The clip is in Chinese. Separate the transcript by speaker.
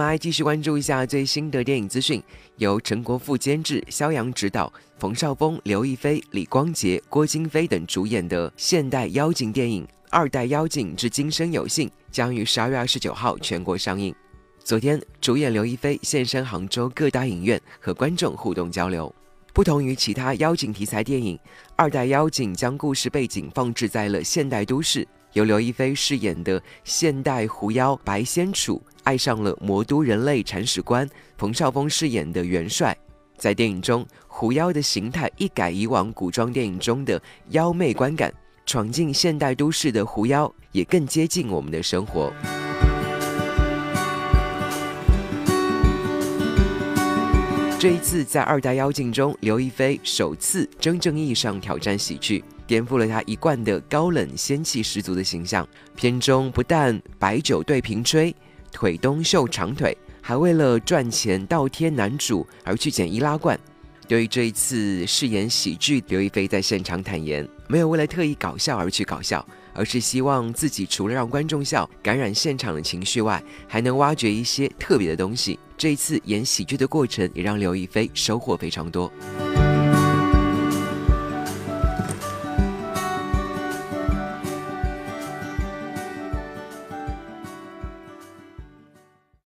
Speaker 1: 们来继续关注一下最新的电影资讯。由陈国富监制、肖阳执导，冯绍峰、刘亦菲、李光洁、郭京飞等主演的现代妖精电影《二代妖精之今生有幸》将于十二月二十九号全国上映。昨天，主演刘亦菲现身杭州各大影院和观众互动交流。不同于其他妖精题材电影，《二代妖精》将故事背景放置在了现代都市。由刘亦菲饰演的现代狐妖白仙楚爱上了魔都人类铲屎官冯绍峰饰演的元帅。在电影中，狐妖的形态一改以往古装电影中的妖媚观感，闯进现代都市的狐妖也更接近我们的生活。这一次在《二代妖精》中，刘亦菲首次真正意义上挑战喜剧。颠覆了她一贯的高冷仙气十足的形象。片中不但白酒对瓶吹，腿东秀长腿，还为了赚钱倒贴男主而去捡易拉罐。对于这一次饰演喜剧，刘亦菲在现场坦言，没有为了特意搞笑而去搞笑，而是希望自己除了让观众笑、感染现场的情绪外，还能挖掘一些特别的东西。这一次演喜剧的过程，也让刘亦菲收获非常多。